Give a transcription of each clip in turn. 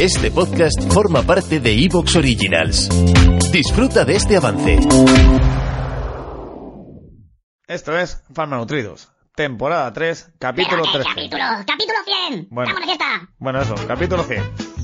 Este podcast forma parte de Evox Originals. Disfruta de este avance. Esto es Farmanutridos, temporada 3, capítulo Pero, ¿qué 13. capítulo? ¡Capítulo 100! Bueno. ¡Estamos de fiesta! Bueno, eso, capítulo 100.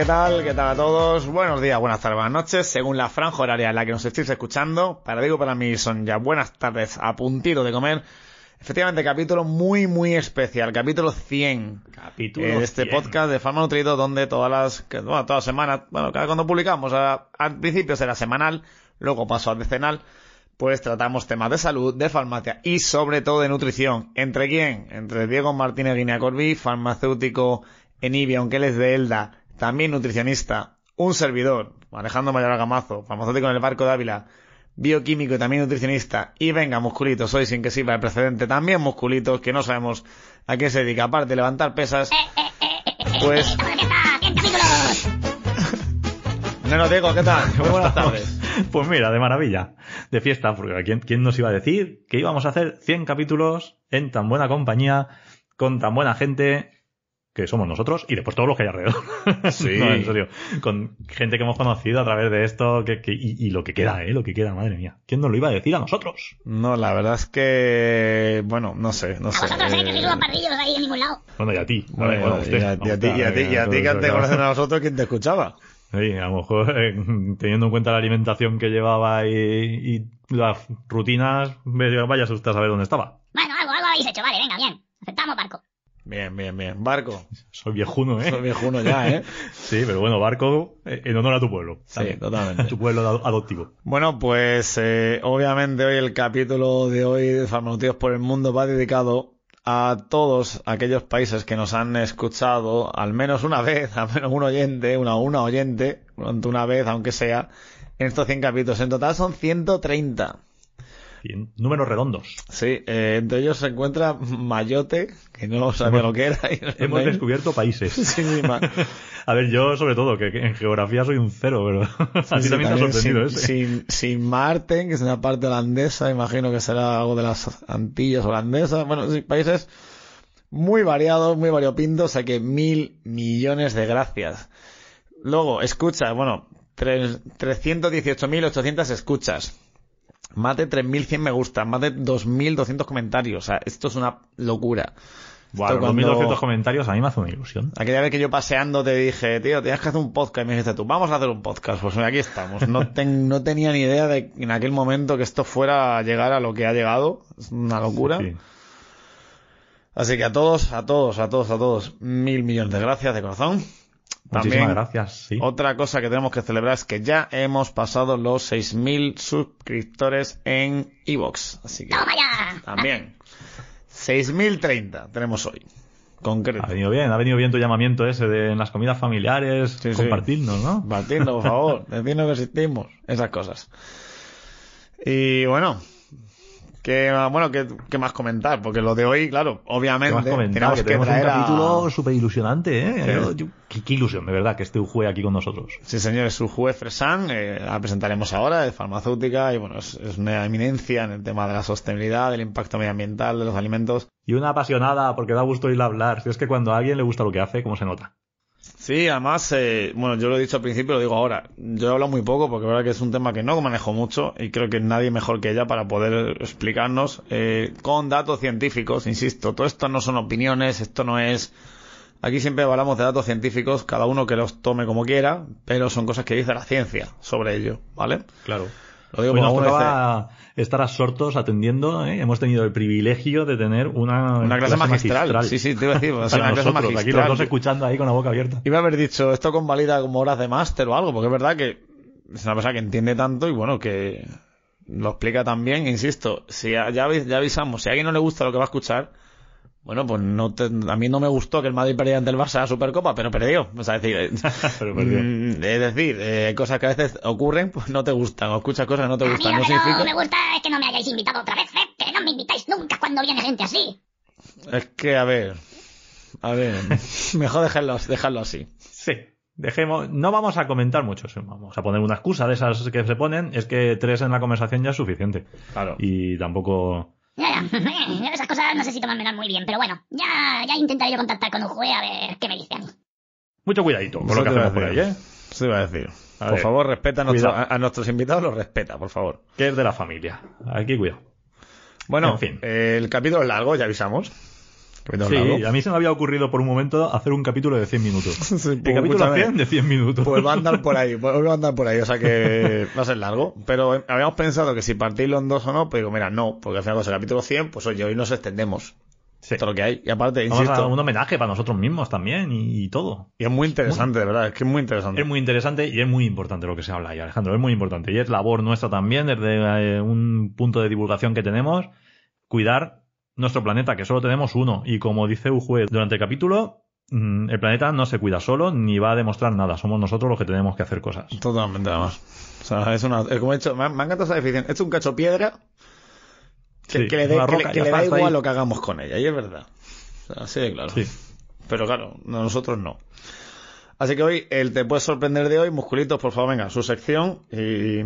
¿Qué tal? ¿Qué tal a todos? Buenos días, buenas tardes, buenas noches, según la franja horaria en la que nos estéis escuchando. Para digo, para mí son ya buenas tardes a puntito de comer. Efectivamente, capítulo muy, muy especial, capítulo 100 Capítulo eh, de este 100. podcast de Farma Nutrido, donde todas las, que, bueno, todas las semanas, bueno, cada cuando publicamos, a- al principio será semanal, luego paso a decenal, pues tratamos temas de salud, de farmacia y sobre todo de nutrición. ¿Entre quién? Entre Diego Martínez Guinea Corbi, farmacéutico en Ibia, aunque él es de Elda, también nutricionista, un servidor, Alejandro Mayor Gamazo, farmacéutico en el Barco de Ávila, bioquímico y también nutricionista. Y venga, musculitos, hoy sin que sirva el precedente, también musculitos, que no sabemos a qué se dedica, aparte de levantar pesas, pues... ¡Estamos de fiesta! ¡100 capítulos! Bueno, Diego, ¿qué tal? Muy buenas tardes. Pues mira, de maravilla. De fiesta, porque ¿quién, quién nos iba a decir que íbamos a hacer 100 capítulos en tan buena compañía, con tan buena gente, que somos nosotros, y después todos los que hay alrededor. Sí. No, en serio. Con gente que hemos conocido a través de esto, que, que- y, y lo que queda, ¿eh? Lo que queda, madre mía. ¿Quién nos lo iba a decir a nosotros? No, la verdad es que... Bueno, no sé, no A sé. vosotros, ¿eh? Que sois unos pardillos ahí en ningún lado. Bueno, y a ti. Bueno, Vale, bueno, usted. y a, a ti, y a ti, y a ti que te claro. conocen a nosotros, ¿quién te escuchaba? Sí, a lo mejor eh, teniendo en cuenta la alimentación que llevaba y, y las rutinas, ve- vaya usted a saber dónde estaba. Bueno, algo, algo habéis hecho, vale, venga, bien. Aceptamos barco. Bien, bien, bien. Barco. Soy viejuno, ¿eh? Soy viejuno ya, ¿eh? Sí, pero bueno, barco eh, en honor a tu pueblo. Sí, totalmente. Tu pueblo ado- adoptivo. Bueno, pues eh, obviamente hoy el capítulo de hoy de Farmacéuticos por el Mundo va dedicado a todos aquellos países que nos han escuchado al menos una vez, al menos un oyente, una, una oyente, pronto una vez, aunque sea, en estos 100 capítulos. En total son 130. Bien, números redondos. Sí, eh, entre ellos se encuentra Mayotte, que no sabía lo que era. no Hemos me- descubierto países. Sí, sí, A ver, yo sobre todo, que, que en geografía soy un cero, pero a ti Sí, también te ha sorprendido sin, ese. sin, sin Marten, que es una parte holandesa, imagino que será algo de las Antillas holandesas. Bueno, sí, países muy variados, muy variopintos, o sea que mil millones de gracias. Luego, escucha, bueno, tres- 318.800 escuchas. Más de 3.100 me gustan, más de 2.200 comentarios. O sea, esto es una locura. Los cuando- 2200 comentarios a mí me hace una ilusión. Aquella vez que yo paseando te dije, tío, tienes que hacer un podcast. Y me dijiste tú, vamos a hacer un podcast. Pues aquí estamos. No, ten- no tenía ni idea de en aquel momento que esto fuera a llegar a lo que ha llegado. Es una locura. Sí. Así que a todos, a todos, a todos, a todos, mil millones de gracias de corazón. Muchísimas También, gracias, sí. otra cosa que tenemos que celebrar es que ya hemos pasado los 6.000 suscriptores en Evox. Así que ¡Toma ya! también. 6.030 tenemos hoy. Concreto. Ha venido bien, ha venido bien tu llamamiento ese de en las comidas familiares, Sí, sí. compartirnos, ¿no? Compartiendo, por favor. Decirnos que existimos. Esas cosas. Y bueno. ¿Qué, bueno, ¿qué, qué más comentar? Porque lo de hoy, claro, ¿Qué obviamente más comentar? tenemos Que que, tenemos un traer a- capítulo súper ilusionante, ¿eh? Sí. Yo- yo- qué, qué ilusión, de verdad, que esté Ujue aquí con nosotros. Sí, señores, su juez Fresan, eh, la presentaremos ahora, de farmacéutica, y bueno, es, es una eminencia en el tema de la sostenibilidad, del impacto medioambiental de los alimentos. Y una apasionada, porque da gusto oírla hablar. Si es que cuando a alguien le gusta lo que hace, ¿cómo se nota? Sí, además, eh, bueno, yo lo he dicho al principio, lo digo ahora. Yo he hablado muy poco porque que es un tema que no manejo mucho y creo que nadie mejor que ella para poder explicarnos eh, con datos científicos, insisto. Todo esto no son opiniones, esto no es... Aquí siempre hablamos de datos científicos, cada uno que los tome como quiera, pero son cosas que dice la ciencia sobre ello, ¿vale? Claro. Lo digo Hoy nos tocaba estar absortos atendiendo, ¿eh? Hemos tenido el privilegio de tener una, Una clase magistral. Sí, sí, te iba a decir, una clase nosotros, aquí los magistral. dos escuchando ahí con la boca abierta. Iba a haber dicho, esto convalida como horas de máster o algo, porque es verdad que es una persona que entiende tanto y bueno, que lo explica tan bien, insisto, si ya, ya avisamos, si a alguien no le gusta lo que va a escuchar, bueno, pues no te- a mí no me gustó que el Madrid perdiera ante el Barça la Supercopa, pero perdió. O sea, es decir, Pero perdió. mm, es decir, eh, cosas que a veces ocurren, pues no te gustan, o escuchas cosas que no te A mí gustan, lo no que no me gusta es que no me hayáis invitado otra vez, ¿eh? Que no me invitáis nunca cuando viene gente así. Es que, a ver, A ver, mejor dejarlo, dejarlo así. Sí. Dejemos, no vamos a comentar mucho, vamos a poner una excusa de esas que se ponen, es que tres en la conversación ya es suficiente. Claro. Y tampoco... Ya, ya. Esas cosas no sé si tomármelas muy bien, pero bueno, ya, ya intentaré yo contactar con un juez a ver qué me dice a mí. Mucho cuidadito con lo que hacemos por ahí. ¿eh? Eso iba a decir. A por ver, favor, respeta a, nuestro- a- a nuestros invitados, los respeta, por favor. Que es de la familia. Aquí cuidado. Bueno, En fin. eh, el capítulo es largo, ya avisamos. Capítulo Sí, a mí se me había ocurrido por un momento hacer un capítulo de 100 minutos. Sí, El pues, capítulo. 100 de 100 minutos. Pues va a andar por ahí, pues va a andar por ahí, o sea que va a ser largo. Pero habíamos pensado que si partirlo en dos o no, pues digo, mira, no, porque al final con el capítulo 100, pues oye, hoy nos extendemos. Sí. Todo lo que hay. Y aparte, Vamos a insisto, un homenaje para nosotros mismos también y, y todo. y es muy interesante, de verdad, es que es muy interesante. Es muy interesante y es muy importante lo que se habla ahí, Alejandro. Es muy importante. Y es labor nuestra también, desde eh, un punto de divulgación que tenemos, cuidar nuestro planeta, que solo tenemos uno. Y como dice Ujue durante el capítulo, mm, el planeta no se cuida solo ni va a demostrar nada. Somos nosotros los que tenemos que hacer cosas. Totalmente, además. O sea, es una, es como he dicho, me, ha- me ha encantado esa definición. Es un cacho piedra que, Sí, que le, dé- que le- que da igual ahí. lo que hagamos con ella, y es verdad. O sea, así de claro. Sí. Pero claro, no, nosotros no. Así que hoy, el Te Puedes Sorprender de hoy, Musculitos, por favor, venga, su sección y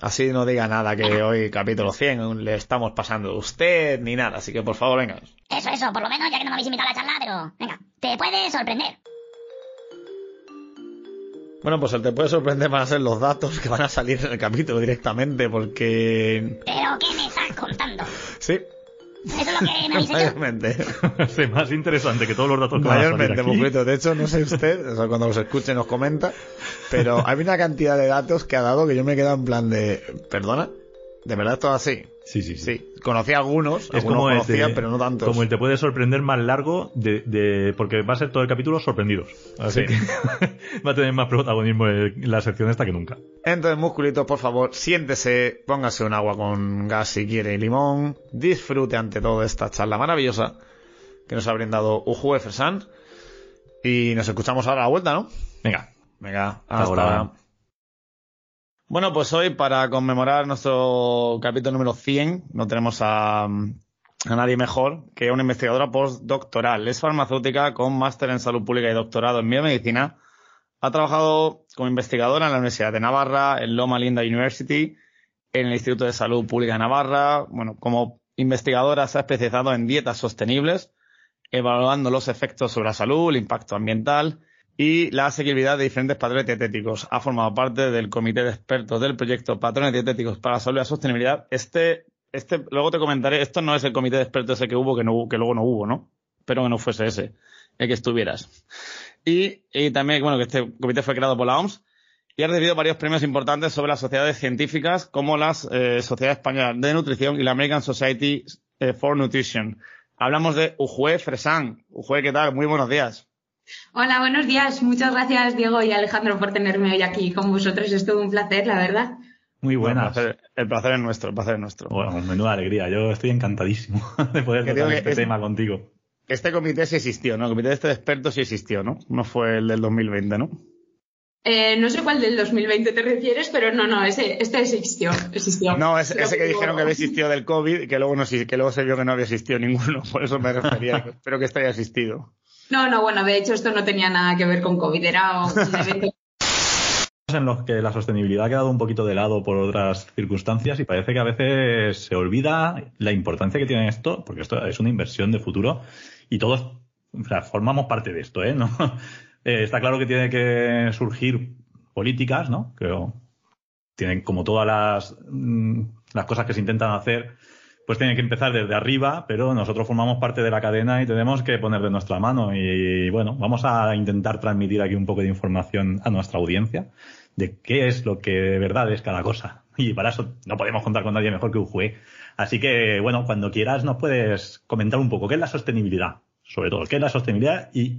así no diga nada que hoy, capítulo 100, le estamos pasando a usted ni nada. Así que, por favor, venga. Eso, eso, por lo menos, ya que no me habéis invitado a la charla, pero venga, te puede sorprender. Bueno, pues el Te Puede Sorprender van a ser los datos que van a salir en el capítulo directamente, porque... ¿Pero qué me estás contando? Sí, ¿Eso es lo que me hecho? mayormente. es más interesante que todos los datos que van a salir Mayormente, aquí. De hecho, no sé usted, o sea, cuando los escuche nos comenta, pero hay una cantidad de datos que ha dado que yo me he quedado en plan de... ¿Perdona? ¿De verdad es así? Sí, sí, sí. Sí, conocía algunos, Es algunos como conocía, de- pero no tantos. como el te puede sorprender más largo de, de- porque va a ser todo el capítulo sorprendidos. Así Sí. que va a tener más protagonismo en la sección esta que nunca. Entonces, musculitos, por favor, siéntese, póngase un agua con gas si quiere y limón, disfrute ante todo esta charla maravillosa que nos ha brindado Uju Fersan y nos escuchamos ahora a la vuelta, ¿no? Venga, Venga, hasta ahora. Bueno, pues hoy para conmemorar nuestro capítulo número 100 no tenemos a, a nadie mejor que una investigadora postdoctoral. Es farmacéutica con máster en salud pública y doctorado en biomedicina. Ha trabajado como investigadora en la Universidad de Navarra, en Loma Linda University, en el Instituto de Salud Pública de Navarra. Bueno, como investigadora se ha especializado en dietas sostenibles, evaluando los efectos sobre la salud, el impacto ambiental y la asequibilidad de diferentes patrones dietéticos. Ha formado parte del comité de expertos del proyecto Patrones Dietéticos para la Salud y la Sostenibilidad. Este, este, luego te comentaré, esto no es el comité de expertos ese que hubo, que no que luego no hubo, ¿no? Pero que no fuese ese, el que estuvieras. Y, y también, bueno, que este comité fue creado por la OMS y ha recibido varios premios importantes sobre las sociedades científicas, como las eh, Sociedad Española de Nutrición y la American Society eh, for Nutrition. Hablamos de Ujue Fresan. Ujue, ¿qué tal? Muy buenos días. Hola, buenos días. Muchas gracias, Diego y Alejandro, por tenerme hoy aquí con vosotros. Es todo un placer, la verdad. muy Bueno, buenas. el, placer, el placer es nuestro, el placer es nuestro. Bueno, menuda alegría. Yo estoy encantadísimo de poder tocar este es- tema contigo. Este comité sí existió, ¿no? El comité este de expertos sí existió, ¿no? No fue el del 2020, ¿no? Eh, no sé cuál del 2020 te refieres, pero no, no, ese, este existió. existió. No, ese, ese que dijeron que había existido del COVID y que luego, no, que luego se vio que no había existido ninguno. Por eso me refería. Espero que este haya existido. No, no, bueno, de hecho esto no tenía nada que ver con COVID, era un evento en los que la sostenibilidad ha quedado un poquito de lado por otras circunstancias y parece que a veces se olvida la importancia que tiene esto, porque esto es una inversión de futuro y todos o sea, formamos parte de esto, ¿eh? ¿No? Eh, está claro que tiene que surgir políticas, ¿no? Que tienen como todas las, mm, las cosas que se intentan hacer, pues tienen que empezar desde arriba, pero nosotros formamos parte de la cadena y tenemos que poner de nuestra mano. Y bueno, vamos a intentar transmitir aquí un poco de información a nuestra audiencia de qué es lo que de verdad es cada cosa. Y para eso no podemos contar con nadie mejor que un juez. Así que, bueno, cuando quieras nos puedes comentar un poco qué es la sostenibilidad, sobre todo, qué es la sostenibilidad y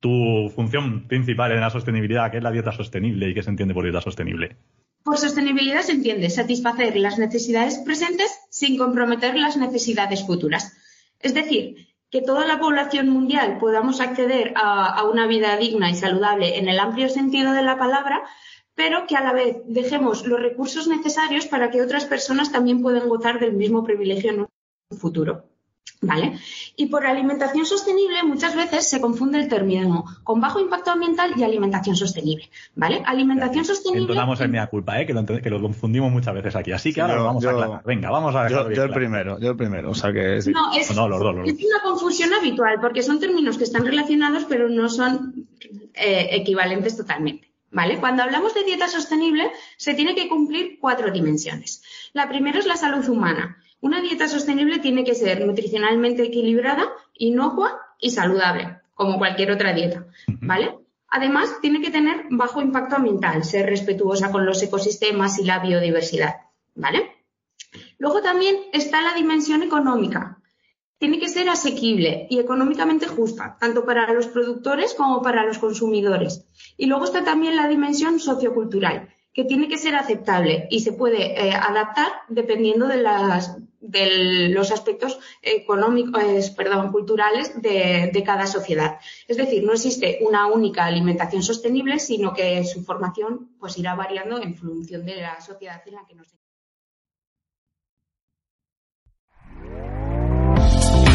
tu función principal en la sostenibilidad, qué es la dieta sostenible y qué se entiende por dieta sostenible. Por sostenibilidad se entiende satisfacer las necesidades presentes sin comprometer las necesidades futuras. Es decir, que toda la población mundial podamos acceder a, una vida digna y saludable en el amplio sentido de la palabra, pero que a la vez dejemos los recursos necesarios para que otras personas también puedan gozar del mismo privilegio en un futuro. ¿Vale? Y por alimentación sostenible muchas veces se confunde el término con bajo impacto ambiental y alimentación sostenible, ¿vale? Alimentación sostenible... Entonamos en mea culpa, ¿eh? Que lo, que lo, confundimos muchas veces aquí. Así que ahora lo vamos a aclarar. Venga, vamos a Yo, yo el primero, yo el primero, o sea que... Sí. No, es, no, los dos, los dos. es una confusión habitual porque son términos que están relacionados pero no son eh, equivalentes totalmente, ¿vale? Cuando hablamos de dieta sostenible se tiene que cumplir cuatro dimensiones. La primera es la salud humana. Una dieta sostenible tiene que ser nutricionalmente equilibrada, inocua y saludable, como cualquier otra dieta, ¿vale? Además, tiene que tener bajo impacto ambiental, ser respetuosa con los ecosistemas y la biodiversidad, ¿vale? Luego también está la dimensión económica. Tiene que ser asequible y económicamente justa, tanto para los productores como para los consumidores. Y luego está también la dimensión sociocultural, que tiene que ser aceptable y se puede eh, adaptar dependiendo de, las, de los aspectos económicos, perdón, culturales de, de, cada sociedad. Es decir, no existe una única alimentación sostenible, sino que su formación pues irá variando en función de la sociedad en la que nos